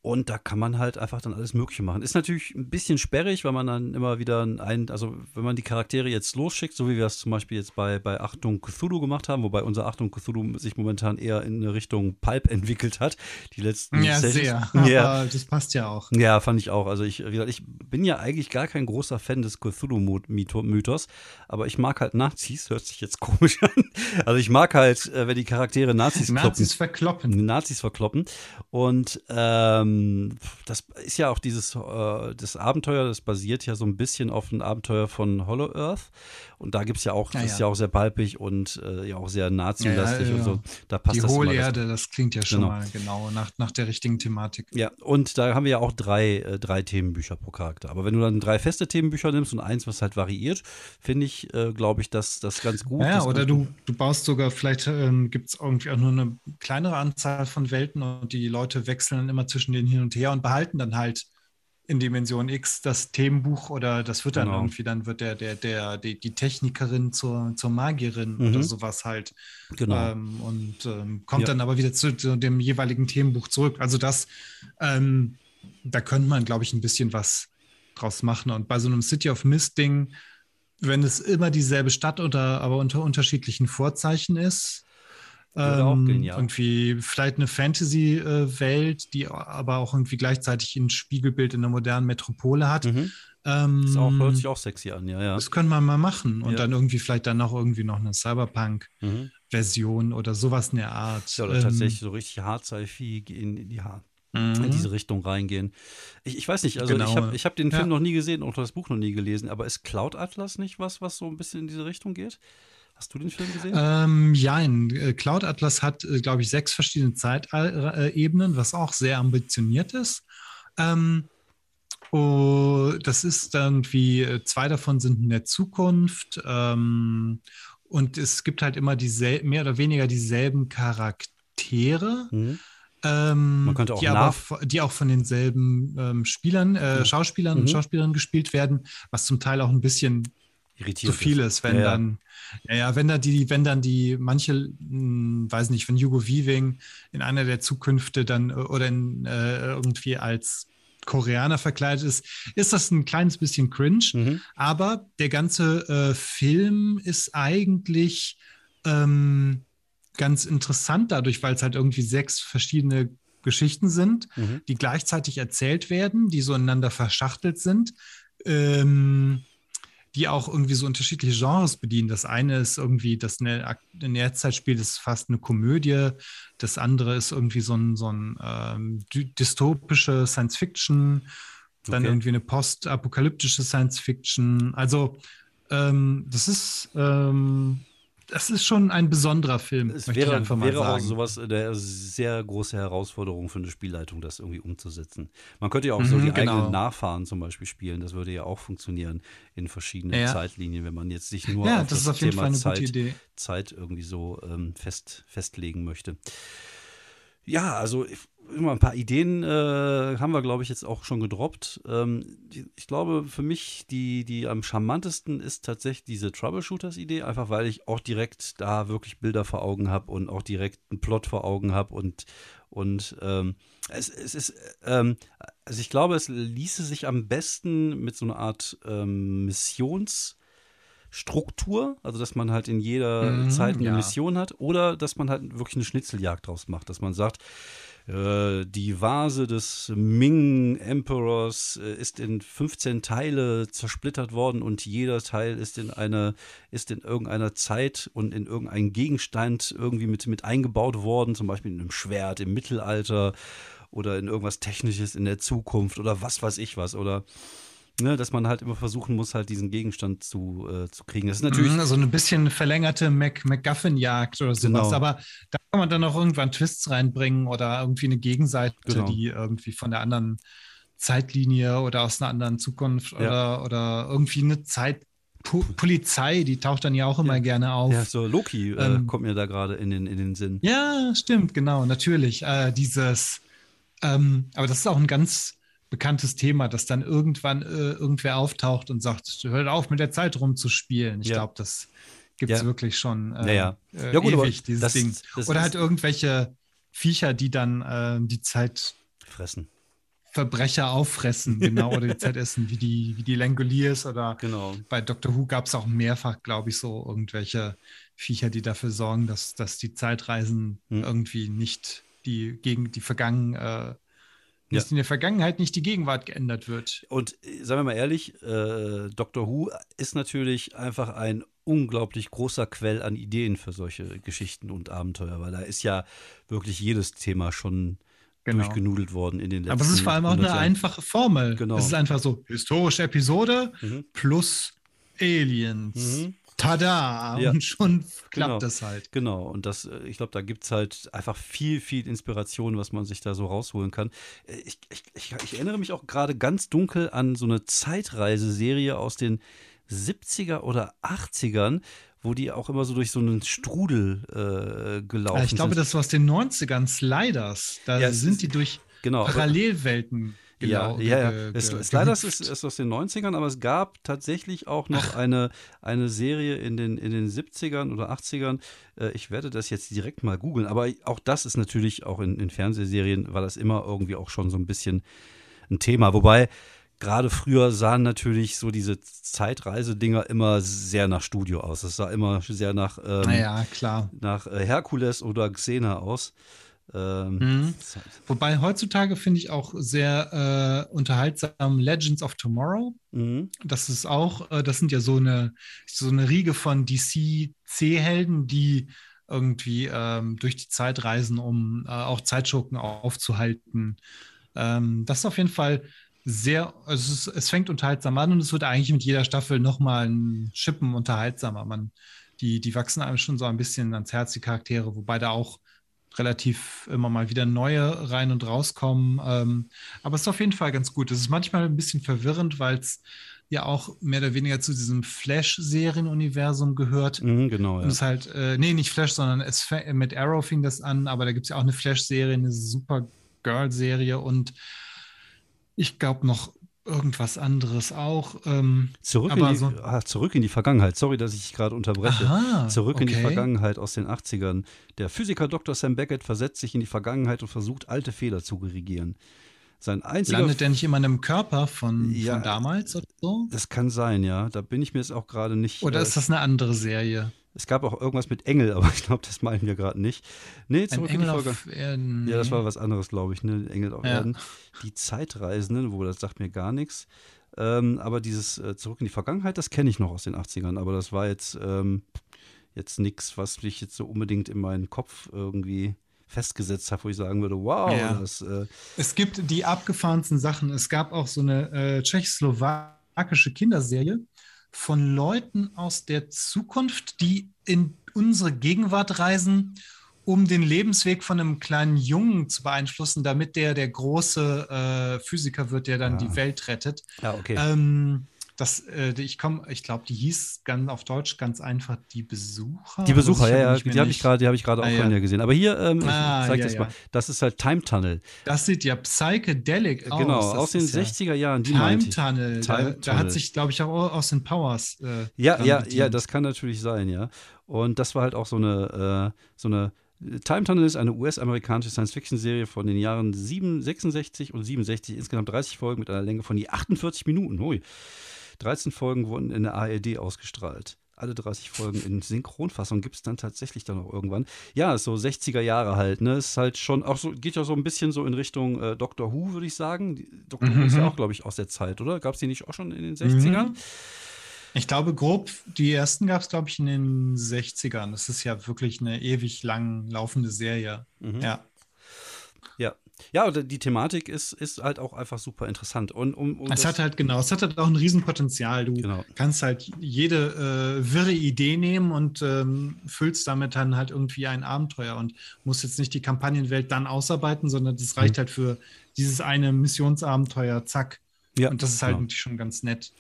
Und da kann man halt einfach dann alles Mögliche machen. Ist natürlich ein bisschen sperrig, weil man dann immer wieder ein, also wenn man die Charaktere jetzt losschickt, so wie wir es zum Beispiel jetzt bei, bei Achtung Cthulhu gemacht haben, wobei unser Achtung Cthulhu sich momentan eher in eine Richtung Pulp entwickelt hat. Die letzten Ja, Sessions. sehr. Ja. Aber das passt ja auch. Ja, fand ich auch. Also ich, wie gesagt, ich bin ja eigentlich gar kein großer Fan des Cthulhu-Mythos, aber ich mag halt Nazis, hört sich jetzt komisch an. Also ich mag halt, äh, wenn die Charaktere Nazis, Nazis kloppen. verkloppen. Nazis verkloppen. Und ähm, ähm, das ist ja auch dieses, äh, das Abenteuer, das basiert ja so ein bisschen auf dem Abenteuer von Hollow Earth. Und da gibt es ja auch, ja, das ist ja auch sehr balpig und äh, ja auch sehr nazilastig ja, ja, und so. Da passt Die das Hohlerde, das, das klingt ja schon genau. mal genau nach, nach der richtigen Thematik. Ja, und da haben wir ja auch drei, äh, drei Themenbücher pro Charakter. Aber wenn du dann drei feste Themenbücher nimmst und eins, was halt variiert, finde ich, äh, glaube ich, dass das ganz gut. Ja, oder du, du baust sogar, vielleicht ähm, gibt es irgendwie auch nur eine kleinere Anzahl von Welten und die Leute wechseln dann immer zwischen denen hin und her und behalten dann halt in Dimension X das Themenbuch oder das wird dann genau. irgendwie, dann wird der, der, der, die, die Technikerin zur, zur Magierin mhm. oder sowas halt. Genau. Ähm, und ähm, kommt ja. dann aber wieder zu, zu, dem jeweiligen Themenbuch zurück. Also das, ähm, da könnte man, glaube ich, ein bisschen was draus machen. Und bei so einem City of Mist-Ding, wenn es immer dieselbe Stadt oder aber unter unterschiedlichen Vorzeichen ist, ähm, gehen, ja. Irgendwie vielleicht eine Fantasy-Welt, die aber auch irgendwie gleichzeitig ein Spiegelbild in der modernen Metropole hat. Mhm. Ähm, das auch, hört sich auch sexy an, ja, ja. Das können wir mal machen. Und ja. dann irgendwie vielleicht dann noch irgendwie noch eine Cyberpunk-Version mhm. oder sowas in der Art. Ja, oder ähm, tatsächlich so richtig hard sci in, in die Haar in mhm. diese Richtung reingehen. Ich, ich weiß nicht, also genau. ich habe hab den Film ja. noch nie gesehen und das Buch noch nie gelesen, aber ist Cloud Atlas nicht was, was so ein bisschen in diese Richtung geht? Hast du den Film gesehen? Ähm, ja, äh, Cloud Atlas hat, äh, glaube ich, sechs verschiedene Zeitebenen, was auch sehr ambitioniert ist. Ähm, oh, das ist irgendwie, äh, zwei davon sind in der Zukunft. Ähm, und es gibt halt immer dieselben, mehr oder weniger dieselben Charaktere. Mhm. Ähm, Man könnte auch die, aber, die auch von denselben ähm, Spielern, äh, Schauspielern mhm. und Schauspielerinnen gespielt werden, was zum Teil auch ein bisschen irritiert zu viel ist, wenn ja, dann, ja, ja, wenn dann die, wenn dann die manche, mh, hm, weiß nicht, wenn Hugo Weaving in einer der Zukünfte dann äh, oder in, äh, irgendwie als Koreaner verkleidet ist, ist das ein kleines bisschen cringe. Mhm. Aber der ganze äh, Film ist eigentlich ähm, ganz interessant dadurch, weil es halt irgendwie sechs verschiedene Geschichten sind, mhm. die gleichzeitig erzählt werden, die so ineinander verschachtelt sind. Ähm, die auch irgendwie so unterschiedliche Genres bedienen. Das eine ist irgendwie, das in der Zeit spielt, ist fast eine Komödie. Das andere ist irgendwie so ein, so ein ähm, dystopische Science Fiction. Dann okay. irgendwie eine postapokalyptische Science Fiction. Also, ähm, das ist ähm, das ist schon ein besonderer Film. Es wäre, wäre auch sowas eine sehr große Herausforderung für eine Spielleitung, das irgendwie umzusetzen. Man könnte ja auch mhm, so die genau. eigenen Nachfahren zum Beispiel spielen. Das würde ja auch funktionieren in verschiedenen ja. Zeitlinien, wenn man jetzt sich nur ja, auf das, das auf Thema Zeit, Zeit, irgendwie so ähm, fest, festlegen möchte. Ja, also immer ein paar Ideen äh, haben wir, glaube ich, jetzt auch schon gedroppt. Ähm, die, ich glaube, für mich die, die am charmantesten ist tatsächlich diese Troubleshooters-Idee, einfach weil ich auch direkt da wirklich Bilder vor Augen habe und auch direkt einen Plot vor Augen habe und, und ähm, es, es ist, ähm, also ich glaube, es ließe sich am besten mit so einer Art ähm, Missions- Struktur, also dass man halt in jeder mhm, Zeit eine ja. Mission hat, oder dass man halt wirklich eine Schnitzeljagd draus macht, dass man sagt, äh, die Vase des Ming Emperors äh, ist in 15 Teile zersplittert worden und jeder Teil ist in eine, ist in irgendeiner Zeit und in irgendeinen Gegenstand irgendwie mit, mit eingebaut worden, zum Beispiel in einem Schwert im Mittelalter oder in irgendwas Technisches in der Zukunft oder was weiß ich was oder Ne, dass man halt immer versuchen muss, halt diesen Gegenstand zu, äh, zu kriegen. Das ist natürlich. Mhm, so ein bisschen verlängerte Mac MacGuffin-Jagd oder sowas. Genau. Aber da kann man dann auch irgendwann Twists reinbringen oder irgendwie eine Gegenseite, genau. die irgendwie von der anderen Zeitlinie oder aus einer anderen Zukunft ja. oder, oder irgendwie eine Zeit. Polizei, die taucht dann ja auch immer ja. gerne auf. Ja, so Loki äh, ähm, kommt mir da gerade in den, in den Sinn. Ja, stimmt, genau, natürlich. Äh, dieses, ähm, aber das ist auch ein ganz bekanntes Thema, dass dann irgendwann äh, irgendwer auftaucht und sagt, hört auf mit der Zeit rumzuspielen. Ich ja. glaube, das gibt es ja. wirklich schon äh, ja, ja. ja gut, ewig, dieses das, Ding. Das Oder halt irgendwelche Viecher, die dann äh, die Zeit fressen. Verbrecher auffressen, genau, oder die Zeit essen, wie die, wie die Langoliers oder genau. bei Doctor Who gab es auch mehrfach, glaube ich, so irgendwelche Viecher, die dafür sorgen, dass, dass die Zeitreisen hm. irgendwie nicht die gegen die vergangenen äh, dass ja. in der Vergangenheit nicht die Gegenwart geändert wird. Und äh, sagen wir mal ehrlich, äh, Doctor Who ist natürlich einfach ein unglaublich großer Quell an Ideen für solche Geschichten und Abenteuer, weil da ist ja wirklich jedes Thema schon genau. durchgenudelt worden in den letzten Aber es ist vor allem auch eine Jahren. einfache Formel. Genau. Es ist einfach so historische Episode mhm. plus Aliens. Mhm. Tada! Ja. Und schon klappt genau. das halt. Genau, und das, äh, ich glaube, da gibt es halt einfach viel, viel Inspiration, was man sich da so rausholen kann. Äh, ich, ich, ich, ich erinnere mich auch gerade ganz dunkel an so eine Zeitreiseserie aus den 70er oder 80ern, wo die auch immer so durch so einen Strudel äh, gelaufen sind. Ich glaube, sind. das war aus den 90ern, Sliders. Da ja, sind die durch genau, Parallelwelten Genau, ja, ja, ja. Es, Sliders ist, ist aus den 90ern, aber es gab tatsächlich auch noch eine, eine Serie in den, in den 70ern oder 80ern. Äh, ich werde das jetzt direkt mal googeln, aber auch das ist natürlich auch in, in Fernsehserien, war das immer irgendwie auch schon so ein bisschen ein Thema. Wobei gerade früher sahen natürlich so diese Zeitreisedinger immer sehr nach Studio aus. Es sah immer sehr nach, ähm, naja, klar. nach äh, Herkules oder Xena aus. Ähm, mhm. halt Wobei heutzutage finde ich auch sehr äh, unterhaltsam Legends of Tomorrow. Mhm. Das ist auch, äh, das sind ja so eine, so eine Riege von DC-C-Helden, die irgendwie ähm, durch die Zeit reisen, um äh, auch Zeitschurken aufzuhalten. Ähm, das ist auf jeden Fall sehr, also es, es, fängt unterhaltsam an und es wird eigentlich mit jeder Staffel nochmal ein Schippen unterhaltsamer. Man, die, die wachsen einem schon so ein bisschen ans Herz, die Charaktere, wobei da auch relativ immer mal wieder neue rein und rauskommen. Ähm, aber es ist auf jeden Fall ganz gut. Es ist manchmal ein bisschen verwirrend, weil es ja auch mehr oder weniger zu diesem Flash-Serien-Universum gehört. Mhm, genau. Ja. Und es halt, äh, nee, nicht Flash, sondern es mit Arrow fing das an, aber da gibt es ja auch eine Flash-Serie, eine super Girl-Serie und ich glaube noch irgendwas anderes auch. Ähm, zurück, in die, so ah, zurück in die Vergangenheit. Sorry, dass ich dich gerade unterbreche. Aha, zurück okay. in die Vergangenheit aus den 80ern. Der Physiker Dr. Sam Beckett versetzt sich in die Vergangenheit und versucht, alte Fehler zu korrigieren. Sein einziger Landet der nicht immer in einem Körper von, ja, von damals oder so? Das kann sein, ja. Da bin ich mir jetzt auch gerade nicht. Oder äh, ist das eine andere Serie? Es gab auch irgendwas mit Engel, aber ich glaube, das meinen wir gerade nicht. Nee, zurück in die Folge. Erden, ja, das war was anderes, glaube ich, ne? Engel auf ja. Erden. Die Zeitreisenden, wo das sagt mir gar nichts. Ähm, aber dieses äh, Zurück in die Vergangenheit, das kenne ich noch aus den 80ern, aber das war jetzt, ähm, jetzt nichts, was mich jetzt so unbedingt in meinen Kopf irgendwie festgesetzt habe, wo ich sagen würde, wow, ja. das, äh Es gibt die abgefahrensten Sachen. Es gab auch so eine äh, tschechoslowakische Kinderserie, von Leuten aus der Zukunft, die in unsere Gegenwart reisen, um den Lebensweg von einem kleinen Jungen zu beeinflussen, damit der der große äh, Physiker wird, der dann ja. die Welt rettet. Ja, okay. Ähm, das, äh, ich komme, ich glaube, die hieß ganz auf Deutsch ganz einfach die Besucher. Die Besucher, ja, ja, die habe ich gerade, die habe ich gerade ah, auch ja. ja. gesehen. Aber hier, ähm, ah, ich zeig ja, das mal. Das ist halt Time Tunnel. Das sieht ja psychedelic aus. Genau, aus den 60er Jahren. Time Tunnel. Time da, da, hat sich, glaube ich, auch aus den Powers. Äh, ja, ja, bedient. ja, das kann natürlich sein, ja. Und das war halt auch so eine, äh, so eine Time Tunnel ist eine US-amerikanische Science-Fiction-Serie von den Jahren 7, 66 und 67, insgesamt 30 Folgen mit einer Länge von je 48 Minuten. Hui. 13 Folgen wurden in der ARD ausgestrahlt. Alle 30 Folgen in Synchronfassung gibt es dann tatsächlich dann auch irgendwann. Ja, ist so 60er Jahre halt, ne? Ist halt schon auch so, geht ja so ein bisschen so in Richtung äh, Doctor Who, würde ich sagen. Doctor mhm. Who ist ja mhm. auch, glaube ich, aus der Zeit, oder? Gab es die nicht auch schon in den 60ern? Mhm. Ich glaube, grob, die ersten gab es, glaube ich, in den 60ern. Das ist ja wirklich eine ewig lang laufende Serie. Mhm. Ja. Ja, ja, die Thematik ist, ist halt auch einfach super interessant. Und, um, um es hat halt, genau, es hat halt auch ein Riesenpotenzial. Du genau. kannst halt jede äh, wirre Idee nehmen und ähm, füllst damit dann halt irgendwie ein Abenteuer und musst jetzt nicht die Kampagnenwelt dann ausarbeiten, sondern das reicht mhm. halt für dieses eine Missionsabenteuer, zack. Ja, und das ist halt genau. schon ganz nett.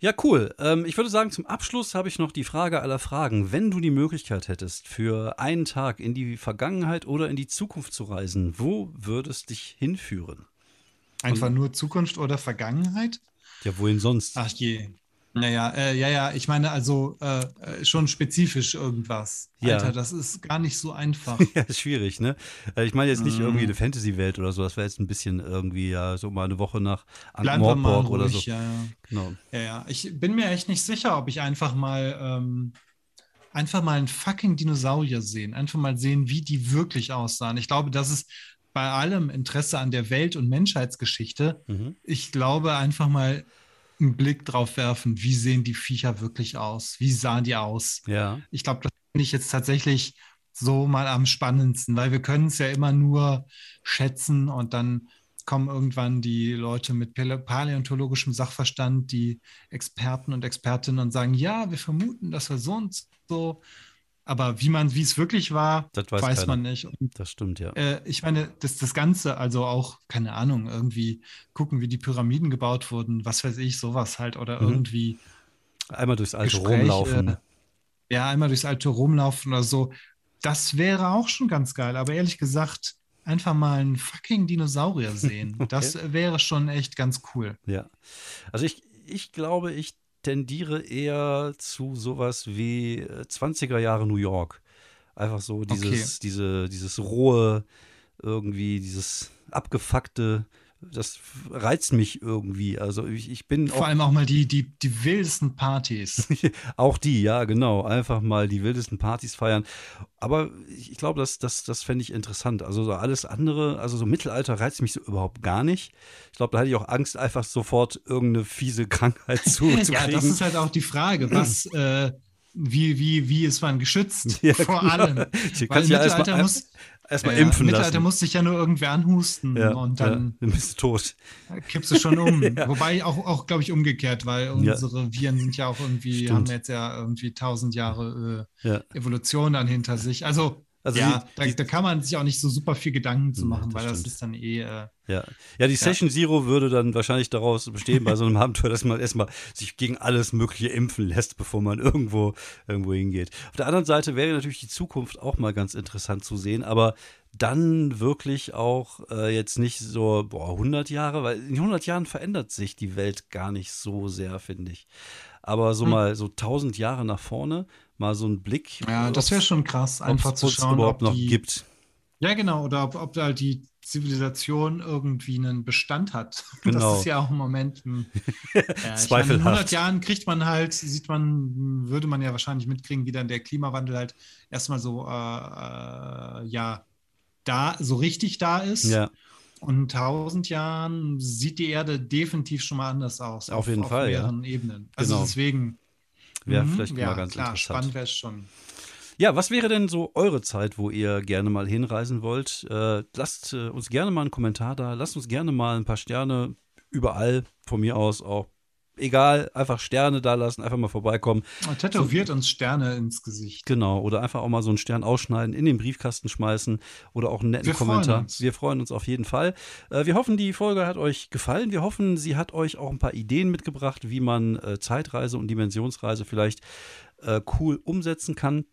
Ja, cool. Ähm, ich würde sagen, zum Abschluss habe ich noch die Frage aller Fragen. Wenn du die Möglichkeit hättest, für einen Tag in die Vergangenheit oder in die Zukunft zu reisen, wo würdest dich hinführen? Einfach Und, nur Zukunft oder Vergangenheit? Ja, wohin sonst? Ach je. Naja, äh, ja, ja, ich meine also äh, schon spezifisch irgendwas. Ja. Alter, das ist gar nicht so einfach. ja, ist schwierig, ne? Äh, ich meine jetzt nicht mm. irgendwie eine Fantasy-Welt oder so, das wäre jetzt ein bisschen irgendwie, ja, so mal eine Woche nach Ankh-Morpork oder so. Ja, ja. Genau. Ja, ja, ich bin mir echt nicht sicher, ob ich einfach mal ähm, einfach mal einen fucking Dinosaurier sehen, einfach mal sehen, wie die wirklich aussahen. Ich glaube, das ist bei allem Interesse an der Welt- und Menschheitsgeschichte, mhm. ich glaube einfach mal einen Blick drauf werfen, wie sehen die Viecher wirklich aus? Wie sahen die aus? Ja. Ich glaube, das finde ich jetzt tatsächlich so mal am spannendsten, weil wir können es ja immer nur schätzen und dann kommen irgendwann die Leute mit paläontologischem Sachverstand, die Experten und Expertinnen und sagen, ja, wir vermuten, dass wir so und so. Aber wie man, wie es wirklich war, das weiß, weiß man nicht. Und, das stimmt, ja. Äh, ich meine, das, das Ganze, also auch, keine Ahnung, irgendwie gucken, wie die Pyramiden gebaut wurden, was weiß ich, sowas halt, oder mhm. irgendwie. Einmal durchs alte Gespräche, Rom laufen. Ja, einmal durchs alte Rom laufen oder so. Das wäre auch schon ganz geil. Aber ehrlich gesagt, einfach mal einen fucking Dinosaurier sehen. okay. Das wäre schon echt ganz cool. Ja. Also ich, ich glaube, ich tendiere eher zu sowas wie 20er äh, Jahre New York. Einfach so dieses, okay. diese, dieses rohe, irgendwie, dieses abgefuckte, das reizt mich irgendwie. Also ich, ich bin Vor allem auch mal die, die, die wildesten Partys. auch die, ja, genau. Einfach mal die wildesten Partys feiern. Aber ich, ich glaube, das, das, das fände ich interessant. Also so alles andere, also so Mittelalter reizt mich so überhaupt gar nicht. Ich glaube, da hätte ich auch Angst, einfach sofort irgendeine fiese Krankheit zu, zu ja, kriegen. das ist halt auch die Frage, was. äh, wie, wie, wie ist man geschützt? Ja, vor genau. allem. Weil im Mittelalter muss, erstmal ja, impfen Im Mittelalter lassen. muss sich ja nur irgendwer anhusten ja, und dann, ja, bist du tot. Kippst du schon um. ja. Wobei auch, auch glaube ich, umgekehrt, weil unsere Viren sind ja auch irgendwie, Stimmt. haben jetzt ja irgendwie tausend Jahre äh, Evolution dann hinter sich. Also also ja, die, da, da, kann man sich auch nicht so super viel Gedanken zu machen, das weil stimmt. das ist dann eh. Äh, ja. ja, die Session ja. Zero würde dann wahrscheinlich daraus bestehen, bei so einem Abenteuer, dass man erstmal sich gegen alles Mögliche impfen lässt, bevor man irgendwo, irgendwo hingeht. Auf der anderen Seite wäre natürlich die Zukunft auch mal ganz interessant zu sehen, aber dann wirklich auch äh, jetzt nicht so, boah, 100 Jahre, weil in 100 Jahren verändert sich die Welt gar nicht so sehr, finde ich. Aber so hm. mal so 1000 Jahre nach vorne mal so einen Blick. Ja, das wäre schon krass, einfach zu schauen, überhaupt ob die, noch gibt. Ja, genau, oder ob, ob da die Zivilisation irgendwie einen Bestand hat. Genau. Das ist ja auch im Moment ein, ja, Zweifelhaft. in 100 Jahren kriegt man halt, sieht man, würde man ja wahrscheinlich mitkriegen, wie dann der Klimawandel halt erstmal so, äh, äh, ja, da, so richtig da ist. Ja. Und in 1000 Jahren sieht die Erde definitiv schon mal anders aus. Auf, auf jeden auf Fall, mehreren ja. Ebenen. Also genau. deswegen, Wäre mhm, vielleicht ja, mal ganz klar, interessant. Spannend wäre es schon. Ja, was wäre denn so eure Zeit, wo ihr gerne mal hinreisen wollt? Äh, lasst äh, uns gerne mal einen Kommentar da. Lasst uns gerne mal ein paar Sterne überall, von mir aus auch egal, einfach Sterne da lassen, einfach mal vorbeikommen. Und tätowiert so, uns Sterne ins Gesicht. Genau, oder einfach auch mal so einen Stern ausschneiden, in den Briefkasten schmeißen oder auch einen netten wir Kommentar. Freuen uns. Wir freuen uns auf jeden Fall. Äh, wir hoffen, die Folge hat euch gefallen. Wir hoffen, sie hat euch auch ein paar Ideen mitgebracht, wie man äh, Zeitreise und Dimensionsreise vielleicht äh, cool umsetzen kann.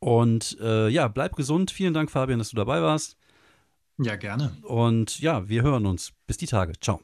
Und äh, ja, bleib gesund. Vielen Dank, Fabian, dass du dabei warst. Ja, gerne. Und ja, wir hören uns. Bis die Tage. Ciao.